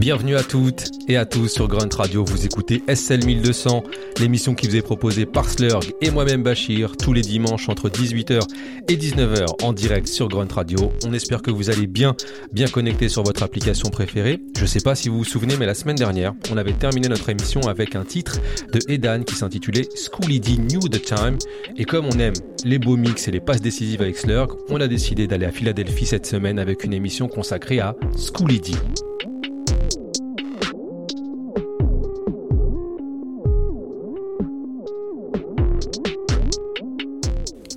Bienvenue à toutes et à tous sur Grunt Radio. Vous écoutez SL 1200, l'émission qui vous est proposée par Slurg et moi-même Bachir tous les dimanches entre 18h et 19h en direct sur Grunt Radio. On espère que vous allez bien, bien connecté sur votre application préférée. Je sais pas si vous vous souvenez, mais la semaine dernière, on avait terminé notre émission avec un titre de Edan qui s'intitulait Schooly D New the Time. Et comme on aime les beaux mix et les passes décisives avec Slurg, on a décidé d'aller à Philadelphie cette semaine avec une émission consacrée à Schooly D.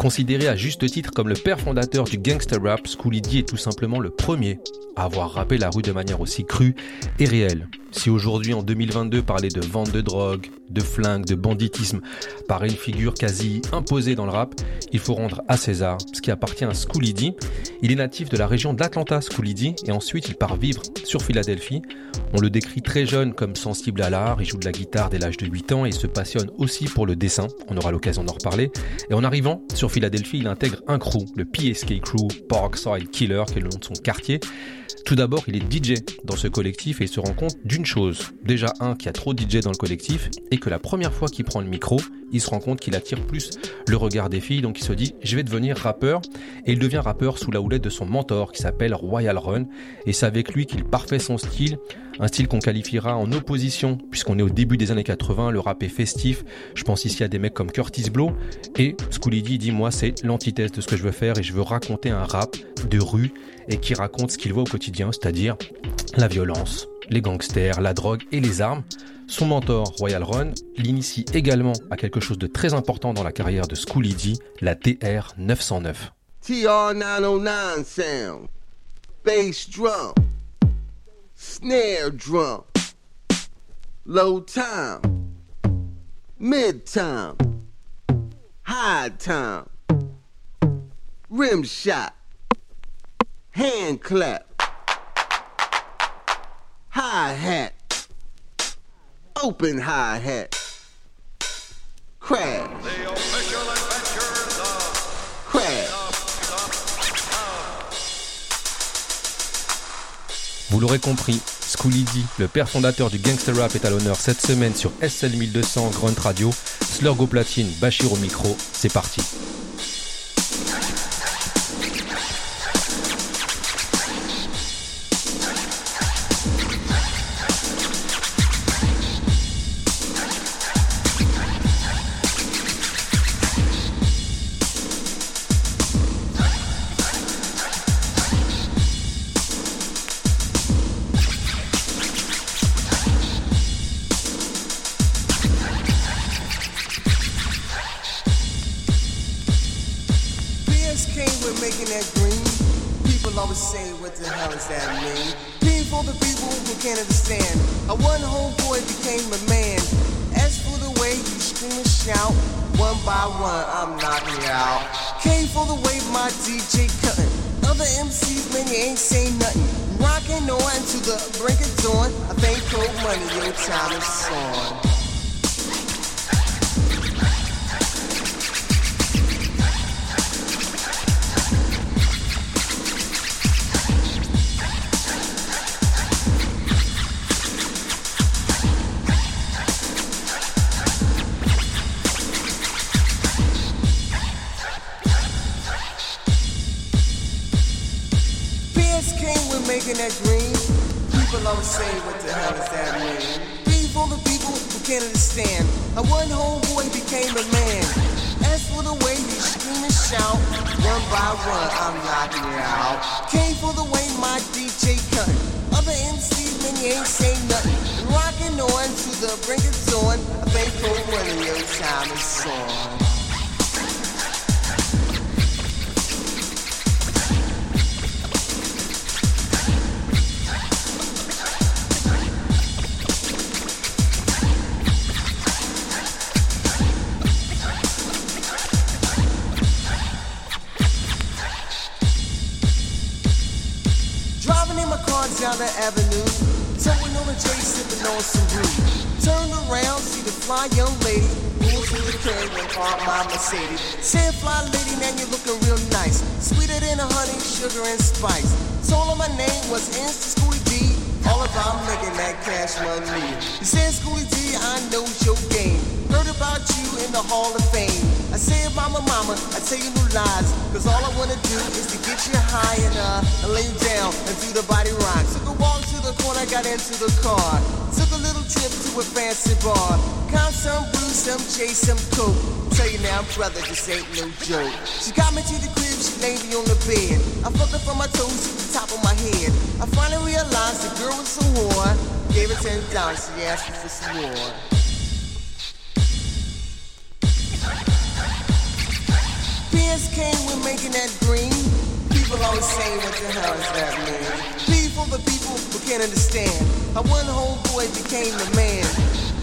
Considéré à juste titre comme le père fondateur du gangster rap, Schooly D est tout simplement le premier à avoir rappé la rue de manière aussi crue et réelle. Si aujourd'hui, en 2022, parler de vente de drogue, de flingues, de banditisme paraît une figure quasi imposée dans le rap, il faut rendre à César ce qui appartient à Schooly D. Il est natif de la région d'Atlanta, Schooly D, et ensuite il part vivre sur Philadelphie. On le décrit très jeune comme sensible à l'art, il joue de la guitare dès l'âge de 8 ans et se passionne aussi pour le dessin, on aura l'occasion d'en reparler. Et en arrivant sur Philadelphie, il intègre un crew, le PSK Crew, Parkside Killer, qui est le nom de son quartier. Tout d'abord, il est DJ dans ce collectif et il se rend compte d'une chose. Déjà, un, qu'il y a trop de DJ dans le collectif et que la première fois qu'il prend le micro, il se rend compte qu'il attire plus le regard des filles. Donc il se dit, je vais devenir rappeur. Et il devient rappeur sous la houlette de son mentor qui s'appelle Royal Run. Et c'est avec lui qu'il parfait son style. Un style qu'on qualifiera en opposition, puisqu'on est au début des années 80, le rap est festif. Je pense ici à des mecs comme Curtis Blow. Et Schooly D dit, moi, c'est l'antithèse de ce que je veux faire et je veux raconter un rap de rue et qui raconte ce qu'il voit au quotidien, c'est-à-dire la violence, les gangsters, la drogue et les armes. Son mentor, Royal Run, l'initie également à quelque chose de très important dans la carrière de Schooly D, la TR 909. TR 909 sound, bass drum, snare drum, low time, mid time, high time, rim shot, hand clap, hi hat, open hi hat, crash, The official adventures of crash. Vous l'aurez compris, Schooly D, le père fondateur du gangster rap, est à l'honneur cette semaine sur SL 1200 Grunt Radio. Slurg au platine, Bachir au micro, c'est parti. Making that green. People always say, what the hell does that mean? Being for the people who can't understand. A one homeboy became a man. As for the way you scream and shout, one by one I'm knocking you out. Came for the way my DJ cut. Other MCs, man, you ain't say nothing. Rocking on to the brink of dawn. I think for one of your time is on. Sipping on some brew. Turned around, see the fly young lady, moved through the and parked my Mercedes. Said, fly lady, man, you're looking real nice. Sweeter than a honey, sugar and spice. Told her my name was Insta Schoolly D, all about making that cash money. You said, Schoolly D, I know your game. Heard about you in the Hall of Fame. I say, mama, mama, I tell you no lies. Cause all I wanna do is to get you high and, uh, and lay you down and do the body rock. Took a walk to the corner, got into the car. Took a little trip to a fancy bar. Count some blues, some chase, some coke. Tell you now, brother, this ain't no joke. She got me to the crib, she laid me on the bed. I fucked her from my toes to the top of my head. I finally realized the girl was a whore. Gave her ten dollars, she asked me for some more. PS came with making that green. People always say, what the hell does that mean? For the people who can't understand. How one homeboy became the man.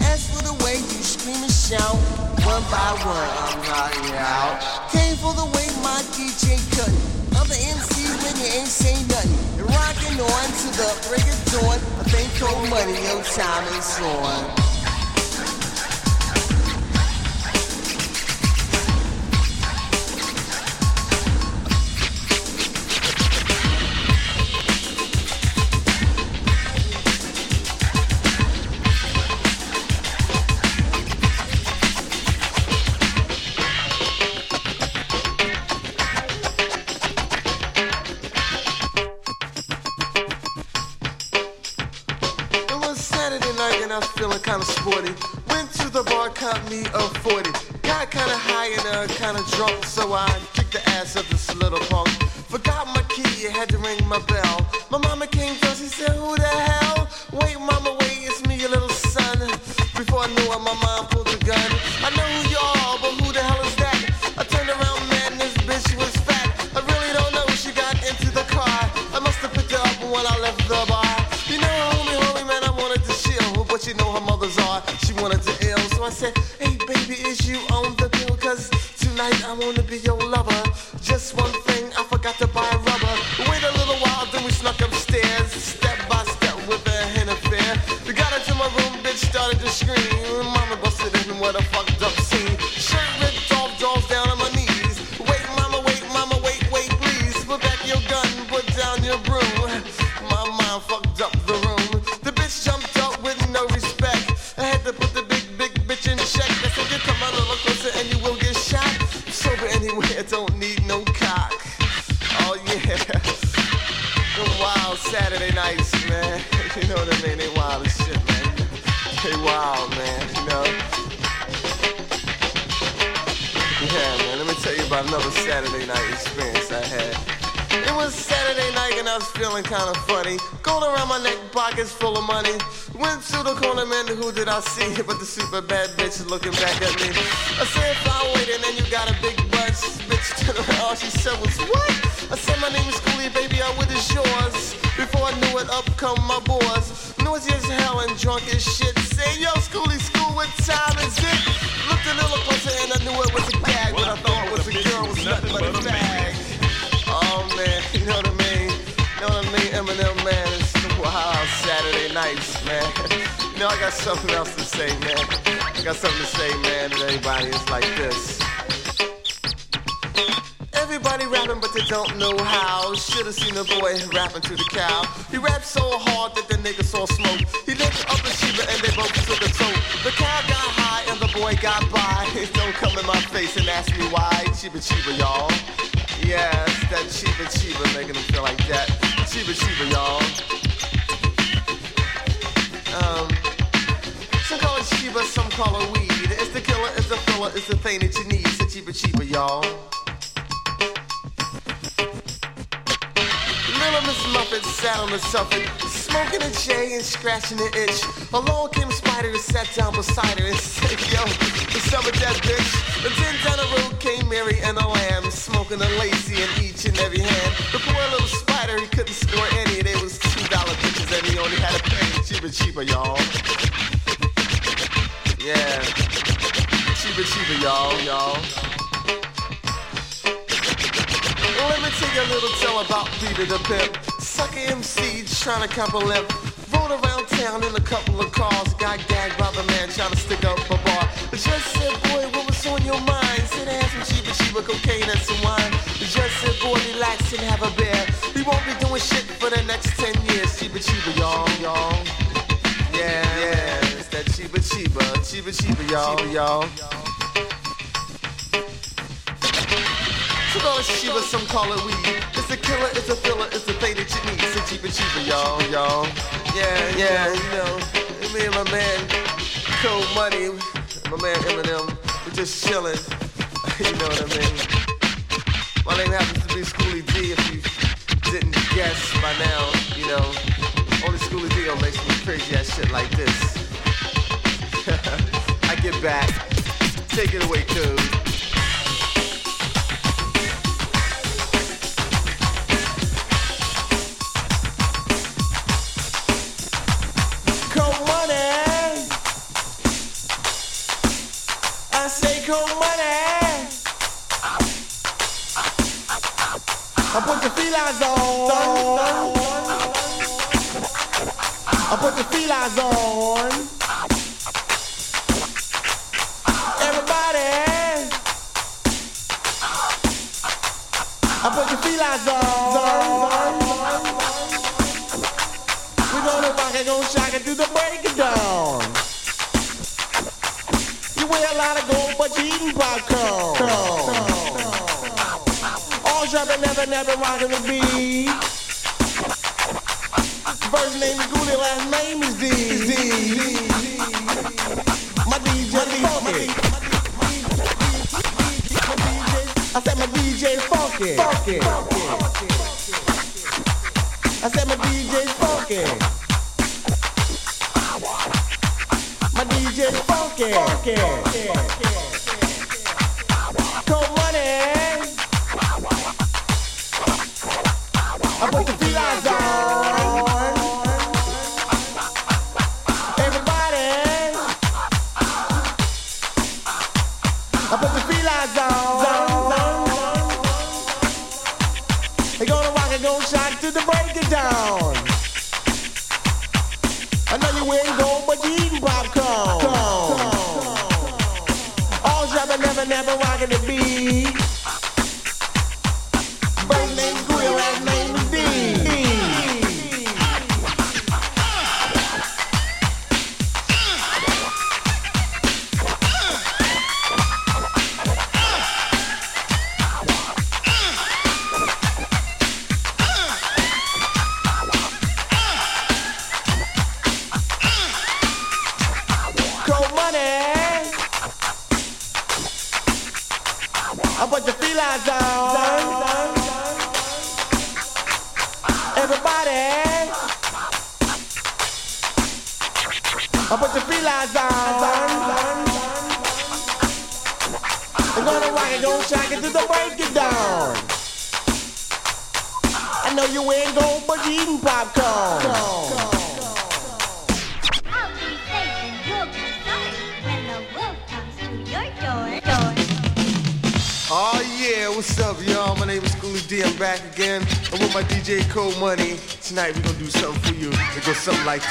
As for the way you scream and shout, one by one, I'm knocking out. Came for the way my DJ cut. Other MCs when you ain't say nothing. You're rocking on to the break of dawn. I think cold money, your time is on. Bitch looking back at me. I said, fine, wait, and then you got a big butt. Bitch turned around, all she said was, what? I said, my name is Schoolie, baby, I with is yours. Before I knew it, up come my boys. Noisy as hell and drunk as shit. Say, yo, Schoolie, school, what time is it? Looked a little closer and I knew it was a gag. What I thought was a girl was nothing but a bag. Oh man, you know what I mean? You know what I mean? Eminem, man, it's wild Saturday nights, man. I got something else to say, man. I got something to say, man, to everybody. It's like this. Everybody rapping, but they don't know how. Should've seen the boy rapping to the cow. He rapped so hard that the nigga saw smoke. He looked up at Sheba and they both took a toke. The cow got high and the boy got by. Don't come in my face and ask me why. Chiba Chiba, y'all. It's that Chiba Chiba making them feel like that. Chiba Chiba, y'all. Um, some call it Chiba, some call it weed. It's the killer, it's the filler, it's the thing that you need. So Chiba Chiba, y'all. Little Miss Muffet sat on the soffit, smoking a J and scratching an itch. Along came Spider and sat down beside her and said, Yo, what's up with that bitch? And then down the road came Mary and a lamb, smoking a lazy in each and every hand. The poor little spider, he couldn't score any. They was two dollar bitches and he only had to pay cheaper, cheaper, y'all. Yeah, cheaper, cheaper, y'all, y'all. Let me tell you a little tale about Peter the Pimp. Sucker MC trying to cop a lip. Rode around town in a couple of cars. Got gagged by the man trying to stick up a bar. The judge said, boy, what was on your mind? Said, I had some cheaper, cheaper cocaine and some wine. The judge said, boy, relax and have a beer. He won't be doing shit for the next 10 years. Cheaper, cheaper, y'all, y'all. Yeah. Cheaper, cheaper, cheaper, y'all, y'all. So call it cheaper, some call it weed. It's a killer, it's a filler, it's a thing that you need. It's a cheaper, cheaper, y'all, y'all. Yeah, yeah, you know, me and my man, Code Money, my man Eminem, we're just chilling. you know what I mean? My name happens to be Schoolly D. If you didn't guess by now, you know, only Schoolly D will make some crazy ass shit like this. I get back. Take it away, money. I put the felines on. Funky. I said my DJ funky.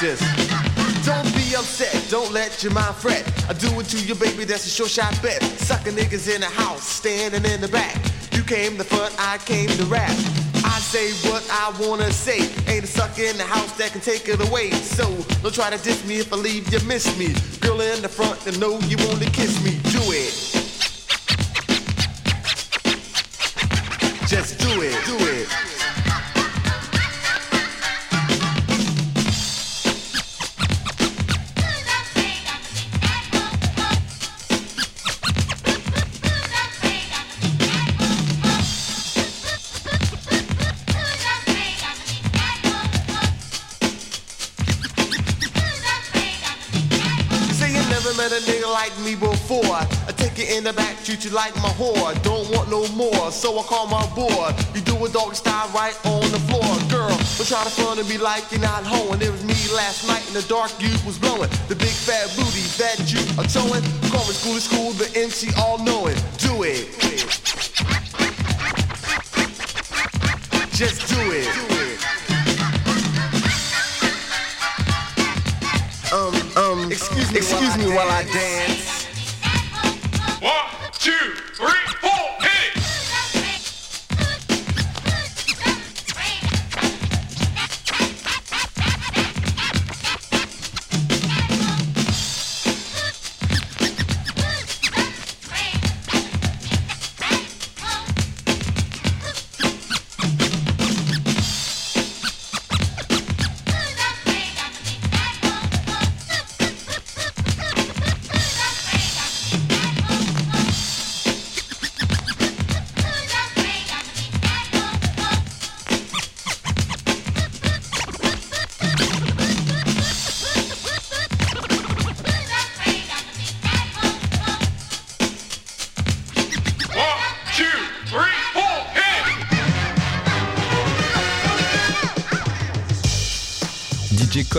Don't be upset, don't let your mind fret. I do it to you, baby, that's a sure shot bet. Sucking niggas in the house, standing in the back. You came to front, I came to rap. I say what I wanna say. Ain't a sucker in the house that can take it away. So don't try to diss me if I leave you miss me. Girl in the front, and know you wanna kiss me. Nigga like me before. I take you in the back, treat you like my whore. Don't want no more, so I call my boy. You do a dog style right on the floor. Girl, don't try to front of me like you're not home. It was me last night in the dark, you was blowing. The big fat booty that you are towing. Call me school to school, the MC all knowing. Do it. Just do it. Do it. Excuse me, excuse me while I dance. One, two, three,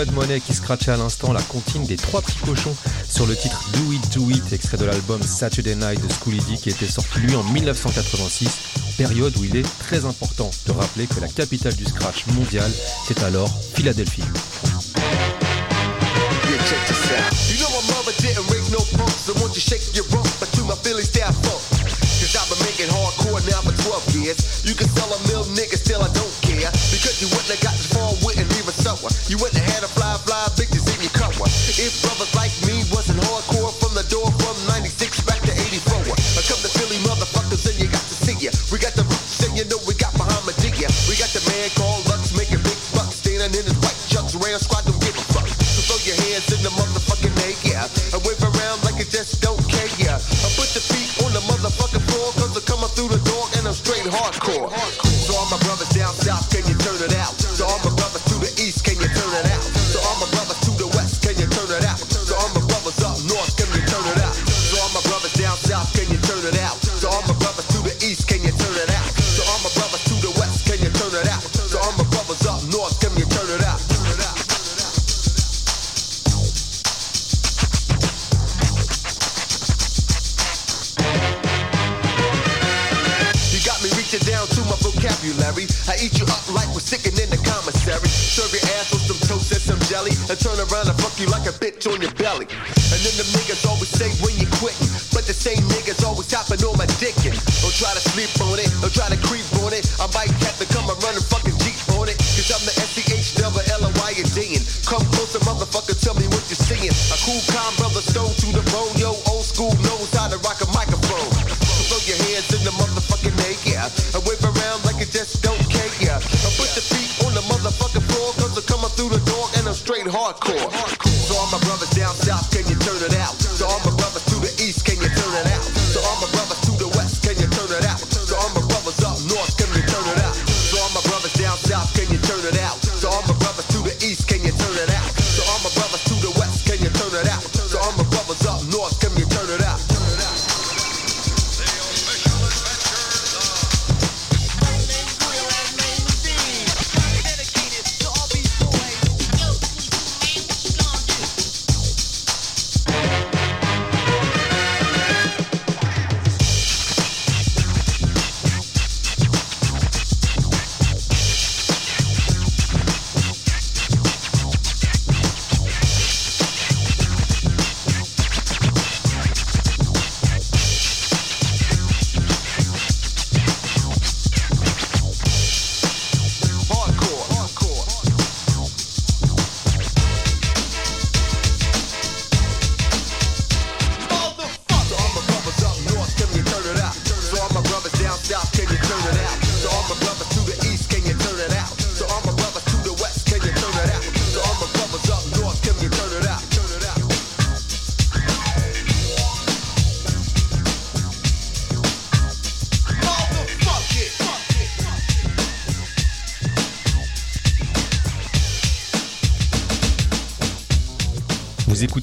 Code qui scratchait à l'instant la comptine des trois petits cochons sur le titre Do It Do It, extrait de l'album Saturday Night de Schooly D qui était sorti lui en 1986, période où il est très important de rappeler que la capitale du scratch mondial, c'est alors Philadelphie. We got the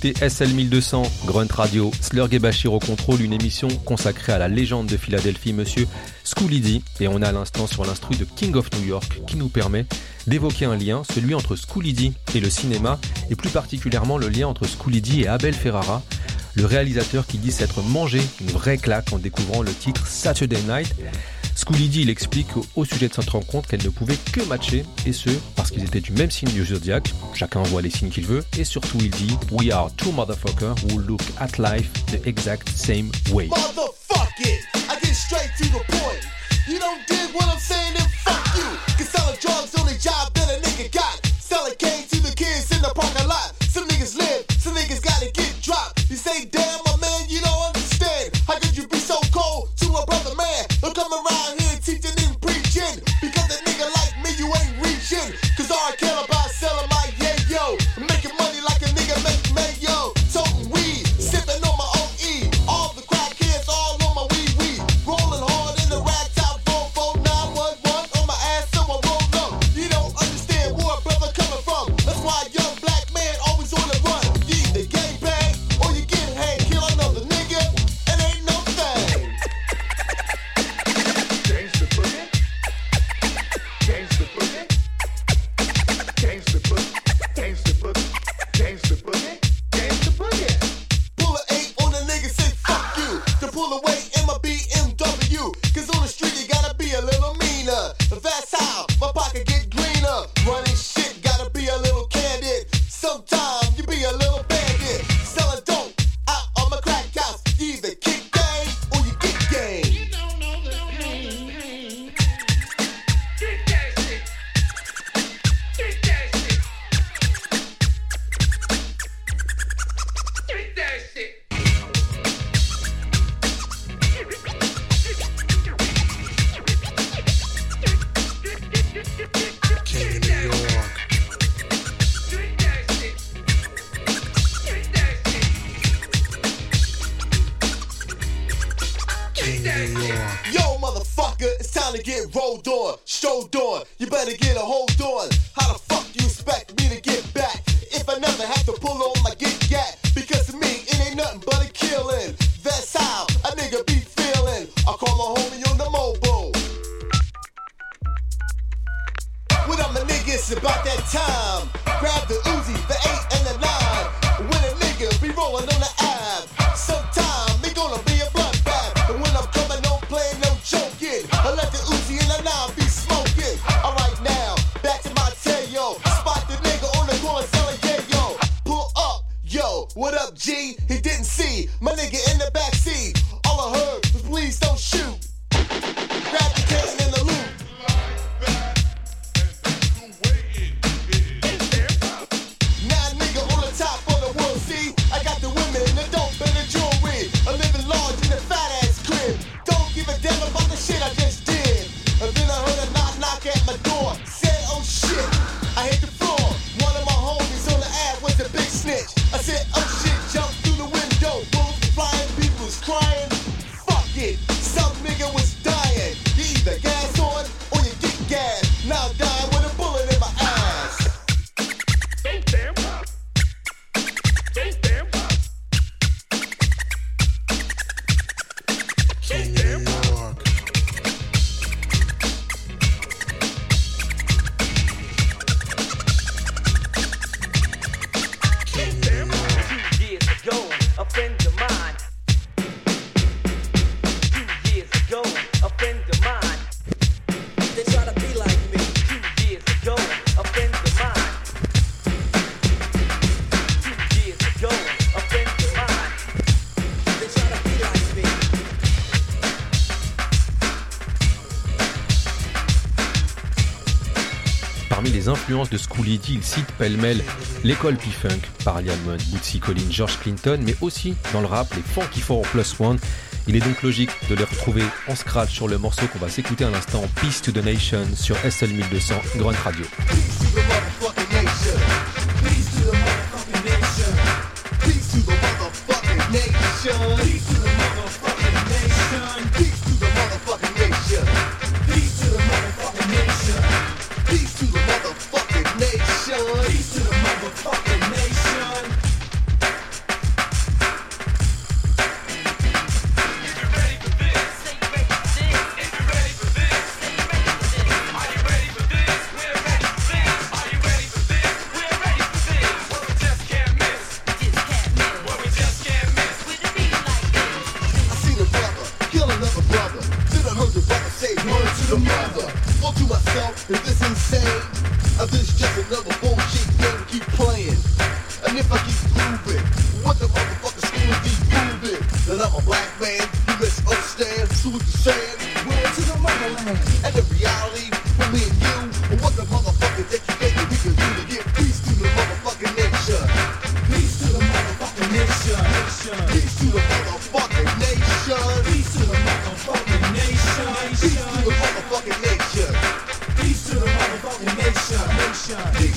SL1200, Grunt Radio, Slurg et Bachir au contrôle, une émission consacrée à la légende de Philadelphie, monsieur Scoolidie. Et on a à l'instant sur l'instru de King of New York qui nous permet d'évoquer un lien, celui entre Scoolidie et le cinéma, et plus particulièrement le lien entre Scoolidie et Abel Ferrara, le réalisateur qui dit s'être mangé une vraie claque en découvrant le titre Saturday Night Scoolidi, il explique au sujet de cette rencontre qu'elle ne pouvait que matcher, et ce, parce qu'ils étaient du même signe du zodiaque, chacun voit les signes qu'il veut, et surtout il dit We are two motherfuckers who look at life the exact same way. influences de Scoolidi, il cite pêle-mêle l'école P-Funk, Parliament, Bootsy Collins, George Clinton, mais aussi dans le rap, les Funky Four Plus One. Il est donc logique de les retrouver en scratch sur le morceau qu'on va s'écouter à l'instant, Peace to the Nation, sur SL 1200 Grunt Radio. Just another bullshit game, keep playing. And if I keep grooving, what the motherfucker school is deep That I'm a black man, you best understand. So what you saying? We're to the motherland. And the reality, we and you, what the motherfucker Yeah.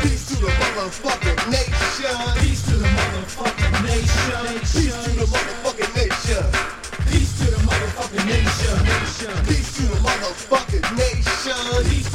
Peace to the motherfucking nation. Peace to the motherfucking nation. Peace to the motherfucking nation. Peace to the motherfucking nation. Peace to the motherfucking nation.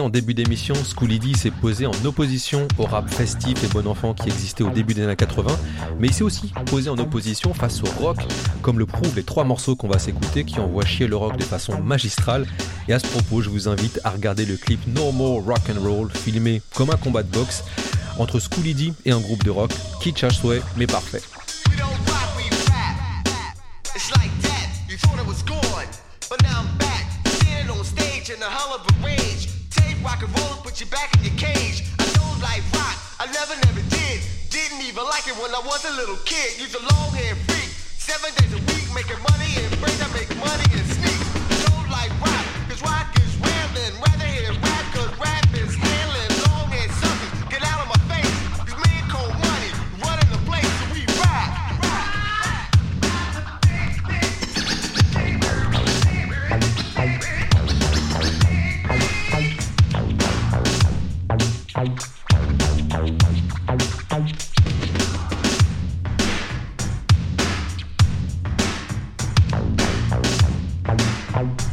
en début d'émission, Schoolie D s'est posé en opposition au rap festif et bon enfant qui existait au début des années 80, mais il s'est aussi posé en opposition face au rock, comme le prouvent les trois morceaux qu'on va s'écouter qui envoient chier le rock de façon magistrale. Et à ce propos, je vous invite à regarder le clip No More Rock and Roll, filmé comme un combat de boxe entre Schoolie D et un groupe de rock qui chasse mais parfait. Bye.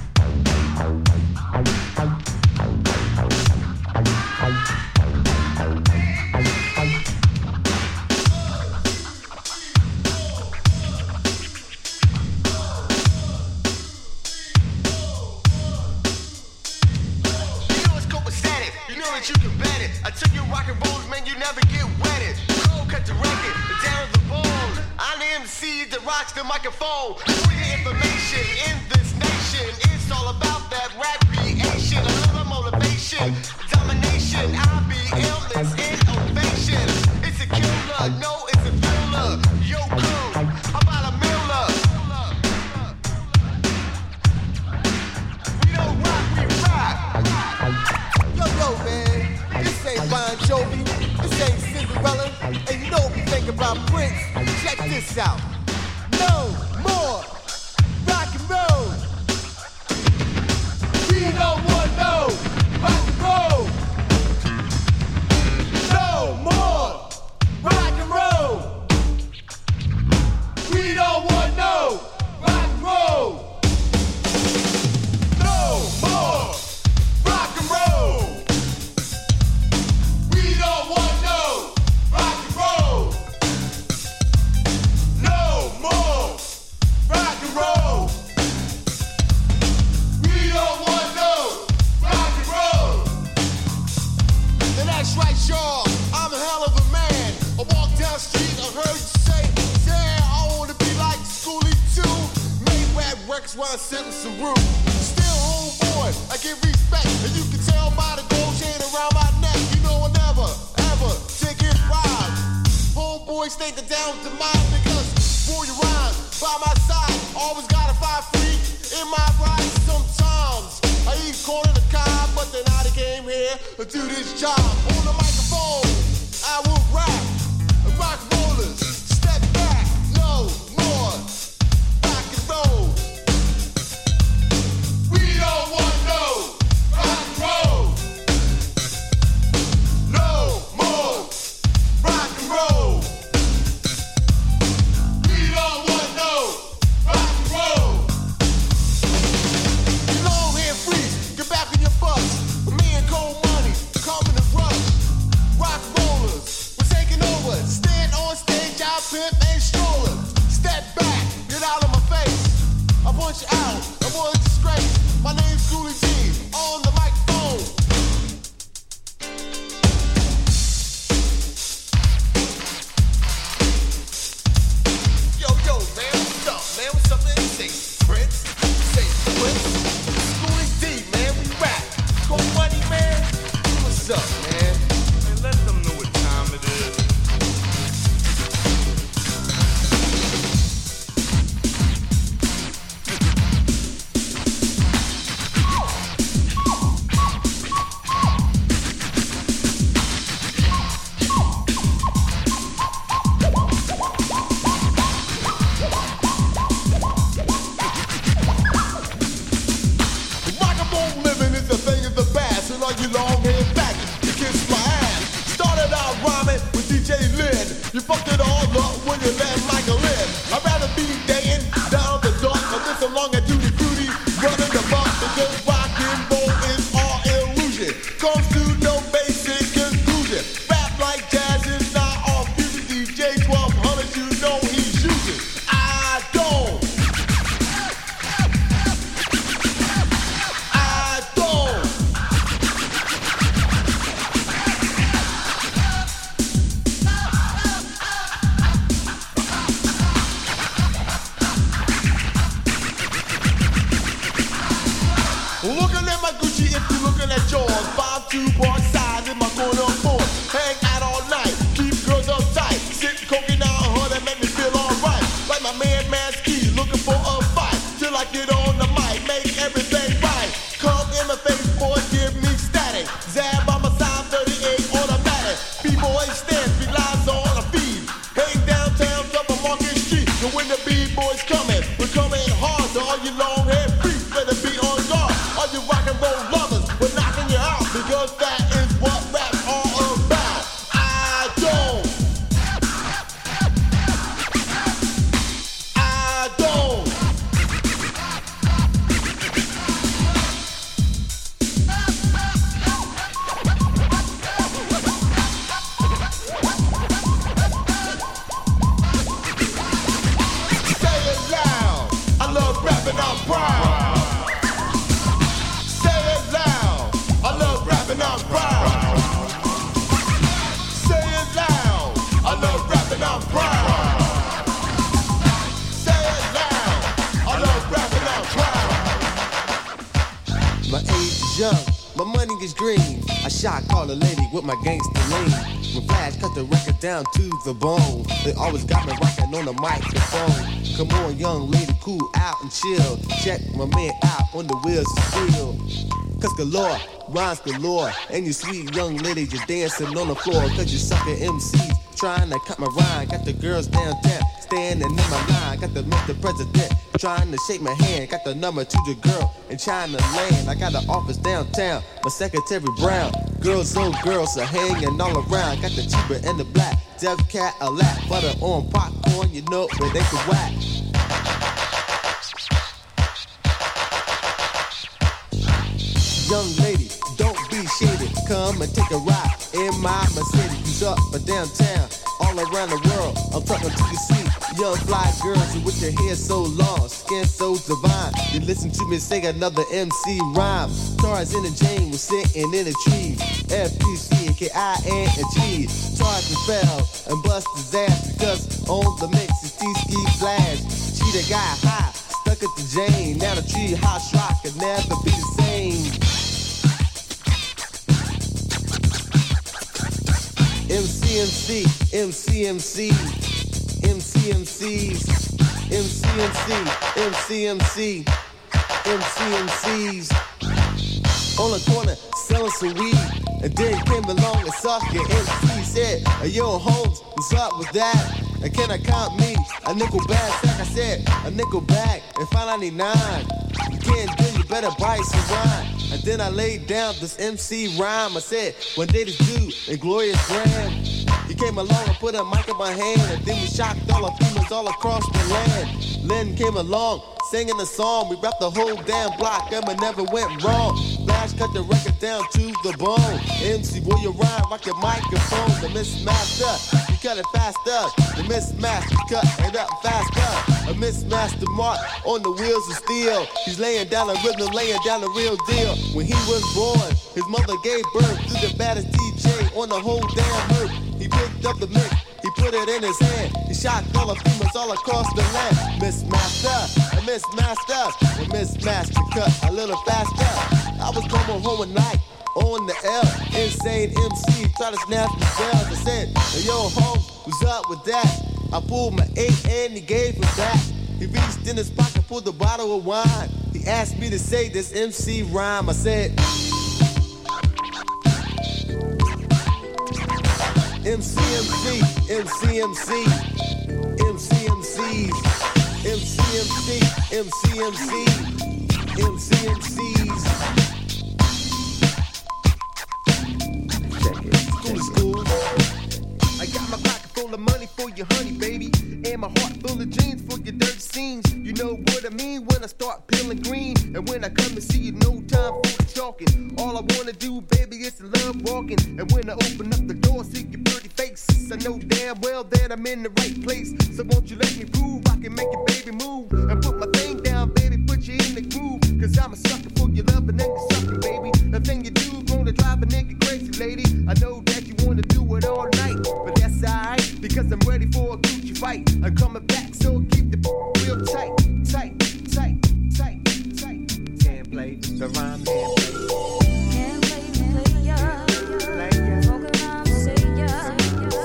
do this job on the microphone. I will rap. shores, five two one. with my gangster lean. When Flash cut the record down to the bone. They always got me rocking on the microphone. Come on, young lady, cool out and chill. Check my man out on the wheels of steel. Cause galore, rhymes galore. And you sweet young lady, you're dancing on the floor. Cause you suck MCs, trying to cut my rhyme. Got the girls downtown, standing in my line. Got the Mr. President, trying to shake my hand. Got the number to the girl in China land. I got an office downtown, my secretary Brown. Girls, oh girls are hanging all around. Got the cheaper and the black. Dev cat a lap, butter on popcorn, you know, but they can whack. Young lady, don't be shady. Come and take a ride in my Mercedes. Up or downtown, all around the world. I'm talking to you, see young fly girls with your hair so long, skin so divine. You listen to me say another MC rhyme. Tarzan and Jane was sitting in a tree. FPC, and G. Tarzan fell and bust ass because on the mix is T-Ski Flash. She the guy high, stuck at the Jane. Now the tree hot rock could never be the same. MCMC, MCMC, MCMCs, MCMC, MCMC, MCMCs. On the corner, selling some weed. And then came along and sucked your MC said, yo, Holmes, what's up with that? And can I count me a nickel back? sack? I said, a nickel back and 599. You can't do, you better buy some wine. And then I laid down this MC rhyme. I said, one day this dude in Glorious Grand. He came along and put a mic in my hand. And then we shocked all the females all across the land. Lynn came along, singing the song. We rapped the whole damn block, and it never went wrong. Flash cut the record down to the bone. MC, boy, you rhyme, rock your microphone. The mismaster, you cut it faster. The mismaster, cut it up faster. A mismaster mark on the wheels of steel. He's laying down a rhythm, laying down the real deal. When he was born, his mother gave birth to the baddest DJ on the whole damn earth. He picked up the mic, he put it in his hand. He shot all the females all across the land. Miss Master, a Miss Master, a Miss Master cut a little faster. I was coming home at night on the L. Insane MC, try to snap the bells. I said, hey, yo, home, what's up with that? I pulled my eight and he gave it back. He reached in his pocket, pulled a bottle of wine. He asked me to say this MC rhyme. I said, MCMC, MCMC, MCMCs, MCMC, MCMC, MCMCs. Check for your honey, baby. And my heart full of dreams for your dirty scenes. You know what I mean when I start peeling green. And when I come to see you, no time for talking. All I wanna do, baby, is to love walking. And when I open up the door, see your pretty face. I know damn well that I'm in the right place. So won't you let me prove I can make your baby move? And put my thing down, baby, put you in the groove. Cause I'm a sucker for your love and your sucking, baby. The thing you do gonna drive a nigga crazy, lady. I know that you wanna do it all night. But that's alright, because I'm ready for a Gucci fight. I'm coming back, so keep the real tight, tight, tight, tight, tight. Can't play the rhyme, can't play. Can't play the player. Player, Walk around, say ya.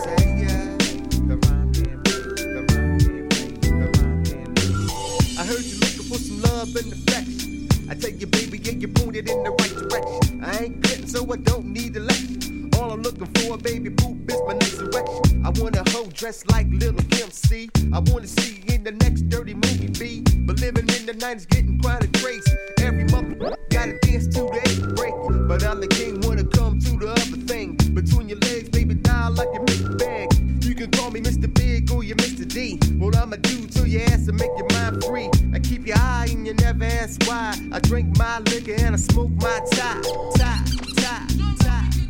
say yeah. The can't play, the can't play, can't play. I heard you looking for some love and affection. I tell you, baby, yeah, you pointed in the right direction. I ain't quitting, so I don't need a lecture. All I'm looking for, a baby, boop, is my next erection. I want a hoe dressed like Little Kim C. I wanna see you in the next dirty movie B. But living in the 90s getting quite a crazy. Every month, gotta dance to the eight break. But I'm the king, wanna come to the other thing. Between your legs, baby, dial like you make a bag. You can call me Mr. Big or you Mr. D. What I'ma do to your ass and make your mind free. I keep your eye and you never ask why. I drink my liquor and I smoke my tie. Tie, tie, tie,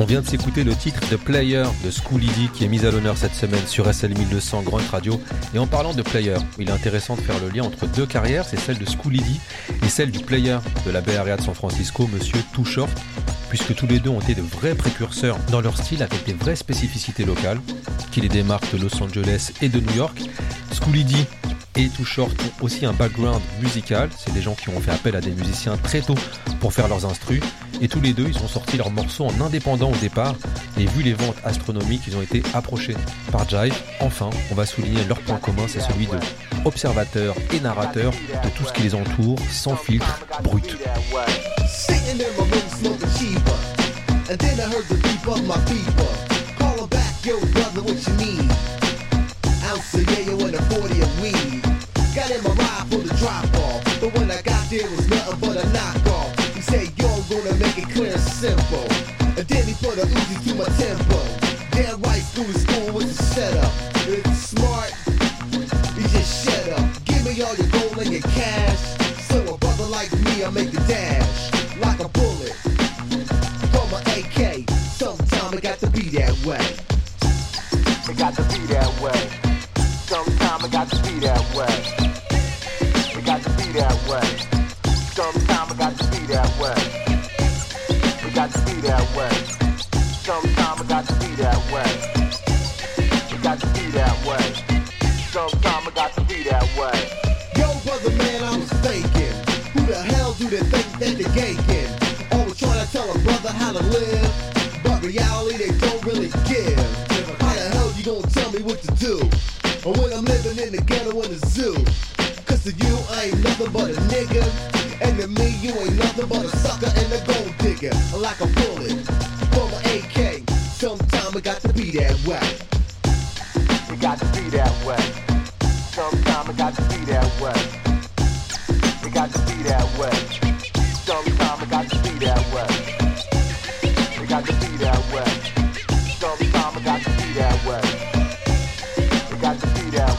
On vient de s'écouter le titre de Player de Schooledy qui est mis à l'honneur cette semaine sur SL 1200 Grunt Radio. Et en parlant de Player, il est intéressant de faire le lien entre deux carrières, c'est celle de Schooledy et celle du Player de la Bay Area de San Francisco, Monsieur Too Short, puisque tous les deux ont été de vrais précurseurs dans leur style avec des vraies spécificités locales qui les démarquent de Los Angeles et de New York. Schooledy et Too Short ont aussi un background musical. C'est des gens qui ont fait appel à des musiciens très tôt pour faire leurs instrus et tous les deux ils ont sorti leurs morceaux en indépendant au départ. Et vu les ventes astronomiques ils ont été approchés par Jive. Enfin, on va souligner leur point commun, c'est celui de observateur et narrateur de tout ce qui les entoure, sans filtre, brut. simple. a daily for the a Uzi through my tempo. Damn right through the school with the setup. If you're smart, you just shut up. Give me all your gold and your cash. So a brother like me, I make the dash.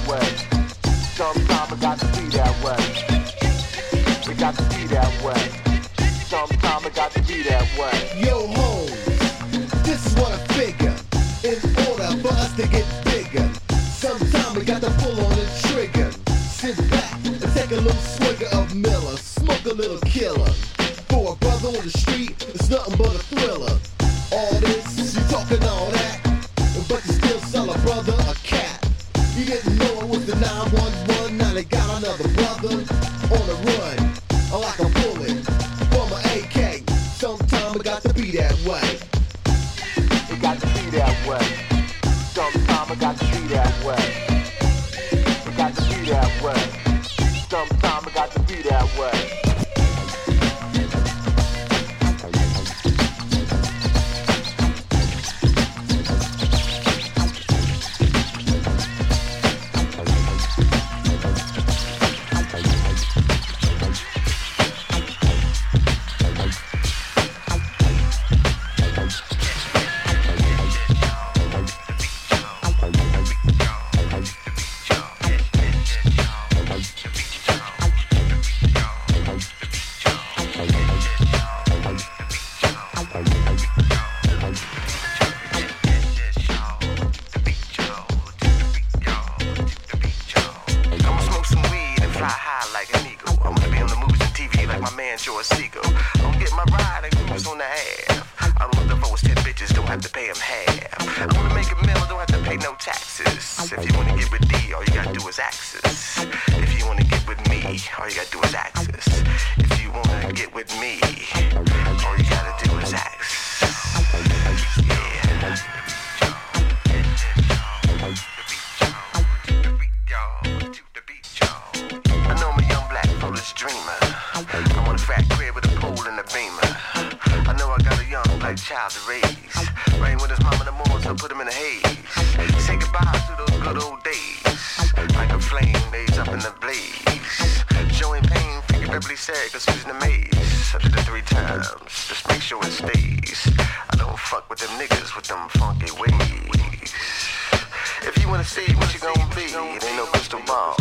way. Sometimes it got to be that way. We got to be that way. Sometimes it got to be that way. Yo, hoes, this is what I figure. In order for us to get in the beamer. I know I got a young black child to raise. Rain with his mom in the morning, so put him in the haze. Say goodbye to those good old days. Like a flame raised up in the blaze. Showing pain, feeling Beverly said, cause he's in the maze. I did it three times, just make sure it stays. I don't fuck with them niggas with them funky ways. If you wanna see what you gon' be, it ain't no crystal ball.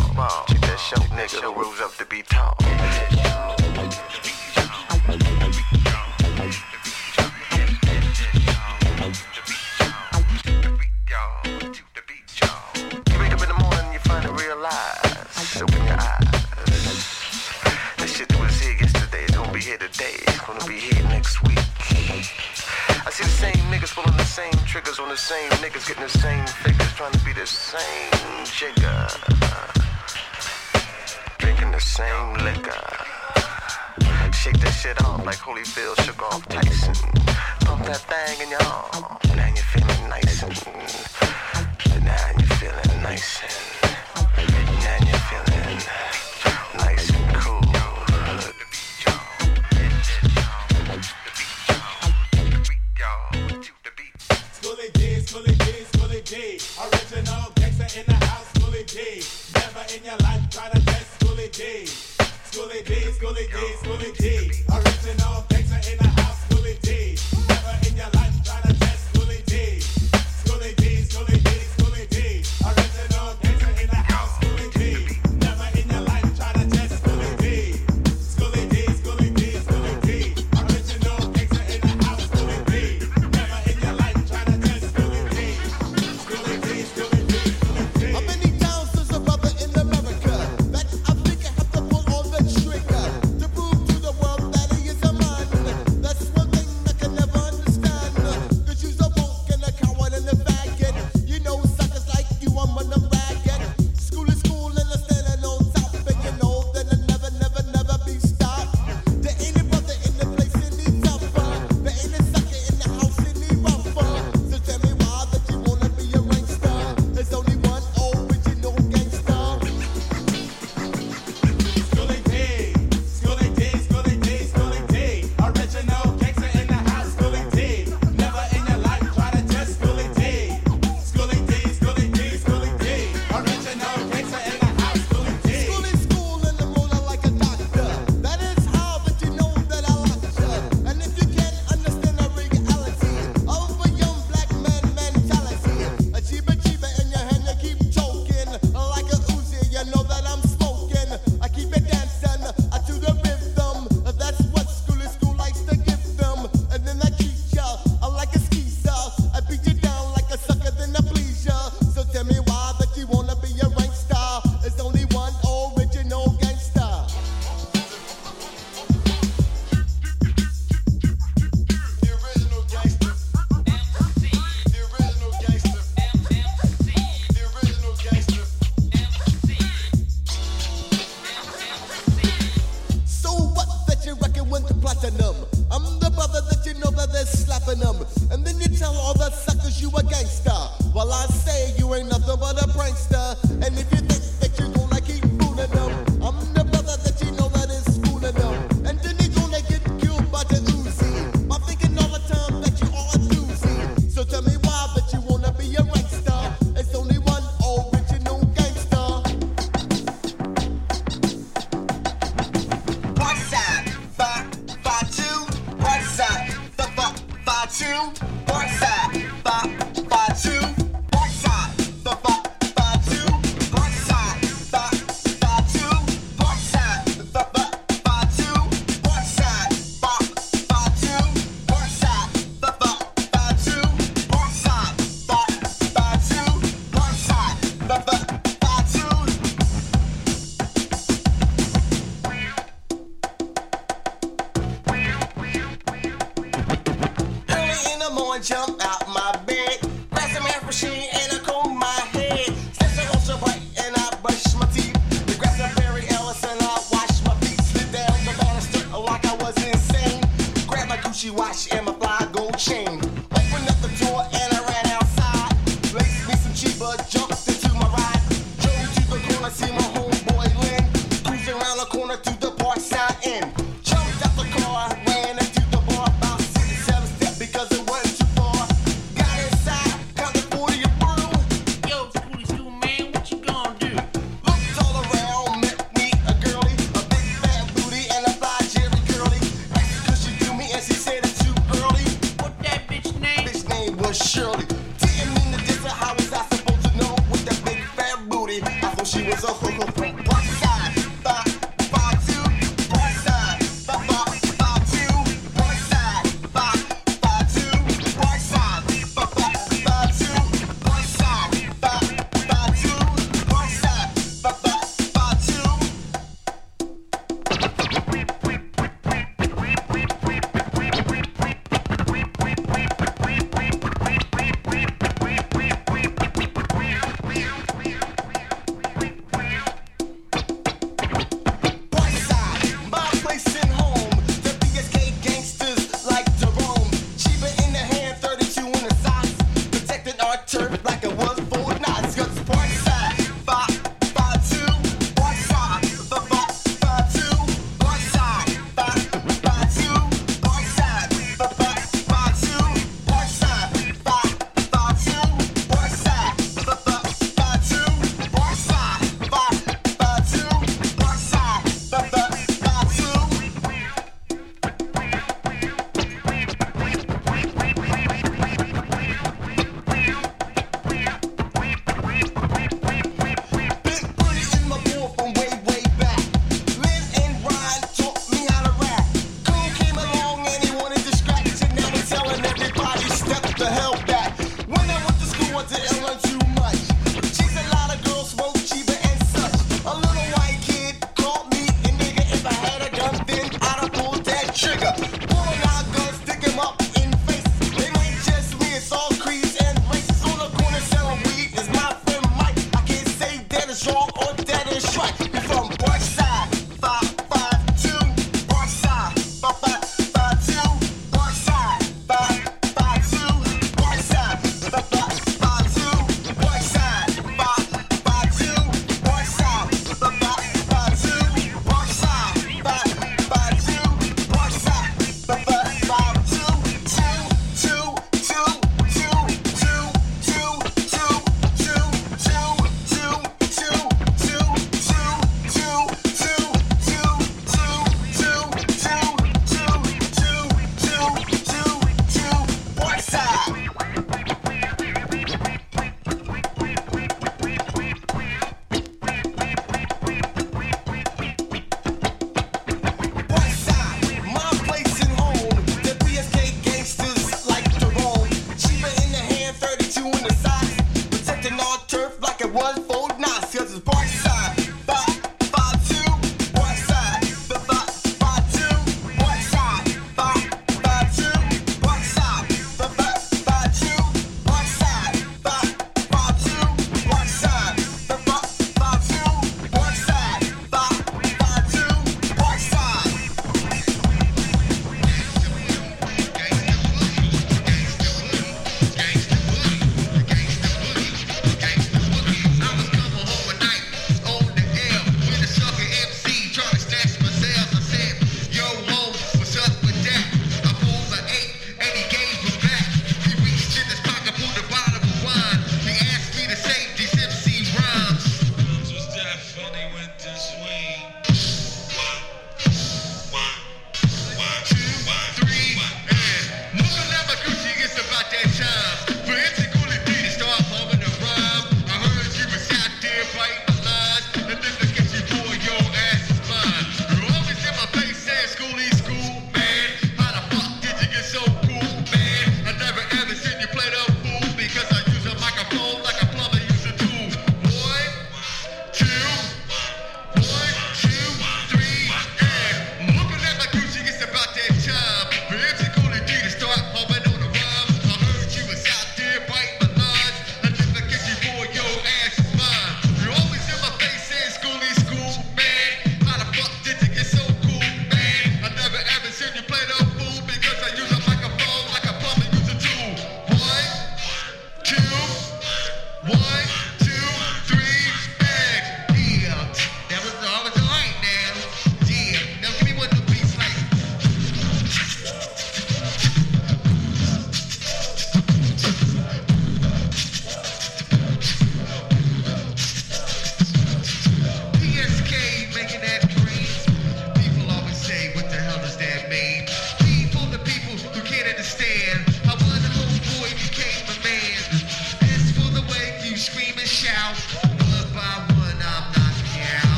Check that show, nigga, who rose up to be tall. triggers on the same niggas getting the same figures, trying to be the same jigger. Drinking the same liquor. Shake that shit off like Holyfield shook off Tyson. Pump that thing in your arm. Now you're feeling nice and. Now you're feeling nice and.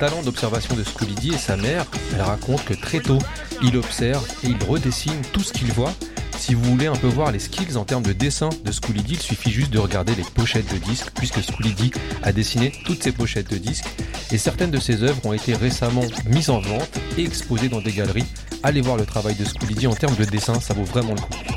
talent d'observation de Scully et sa mère, elle raconte que très tôt, il observe et il redessine tout ce qu'il voit. Si vous voulez un peu voir les skills en termes de dessin de Scully il suffit juste de regarder les pochettes de disques, puisque Scully a dessiné toutes ses pochettes de disques, et certaines de ses œuvres ont été récemment mises en vente et exposées dans des galeries. Allez voir le travail de Scully en termes de dessin, ça vaut vraiment le coup.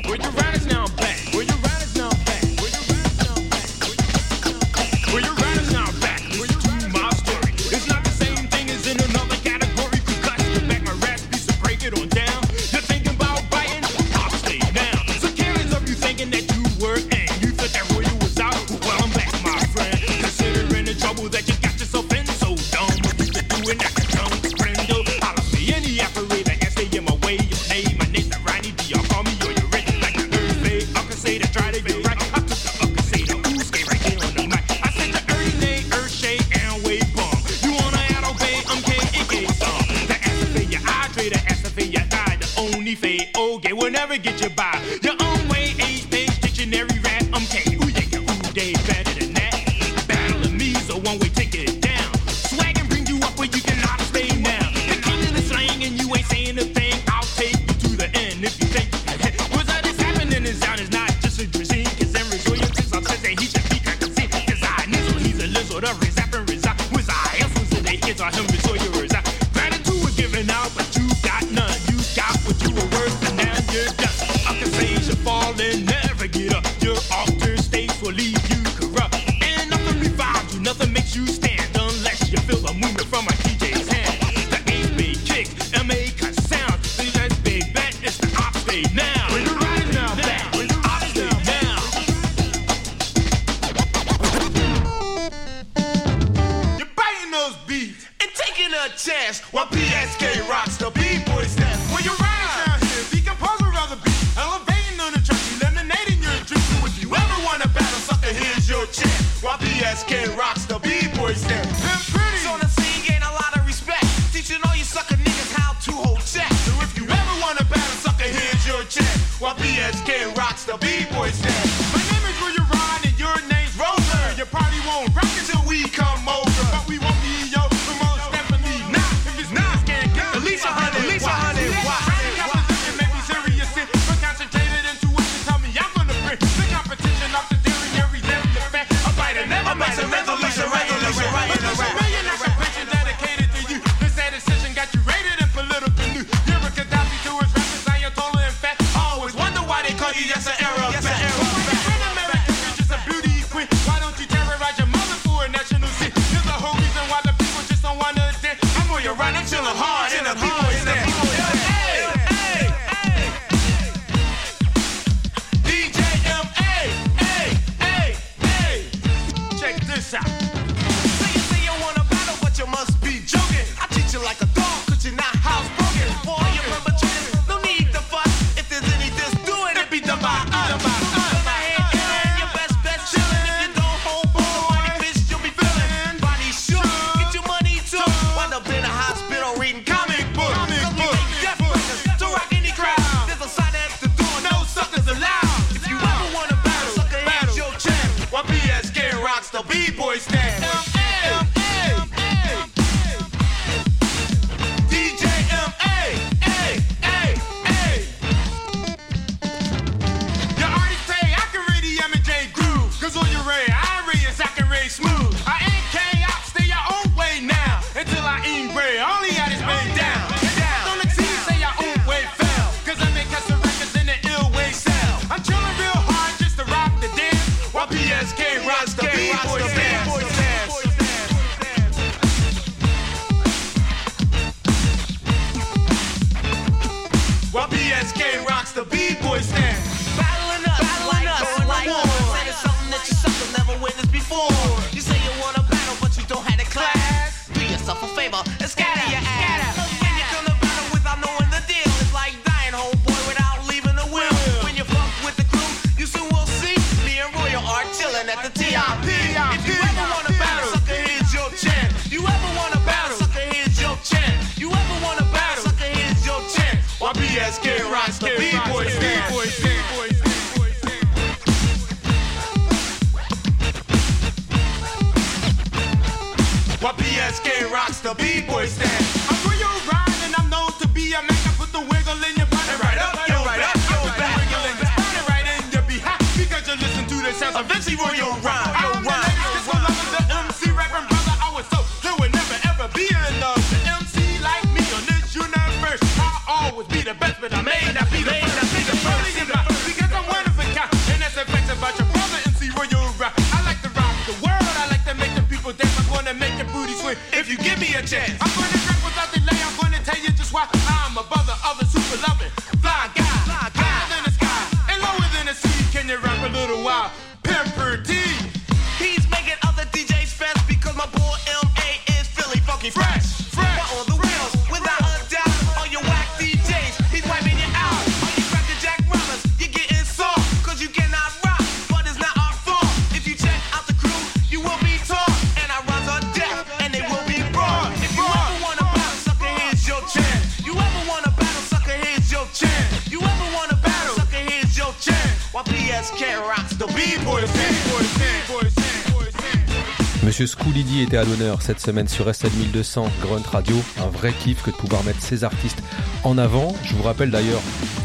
À l'honneur cette semaine sur SL 1200 Grunt Radio. Un vrai kiff que de pouvoir mettre ces artistes en avant. Je vous rappelle d'ailleurs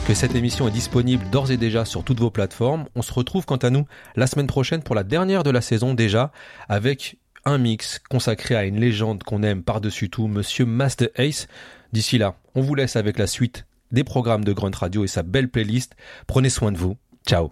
que cette émission est disponible d'ores et déjà sur toutes vos plateformes. On se retrouve quant à nous la semaine prochaine pour la dernière de la saison déjà avec un mix consacré à une légende qu'on aime par-dessus tout, Monsieur Master Ace. D'ici là, on vous laisse avec la suite des programmes de Grunt Radio et sa belle playlist. Prenez soin de vous. Ciao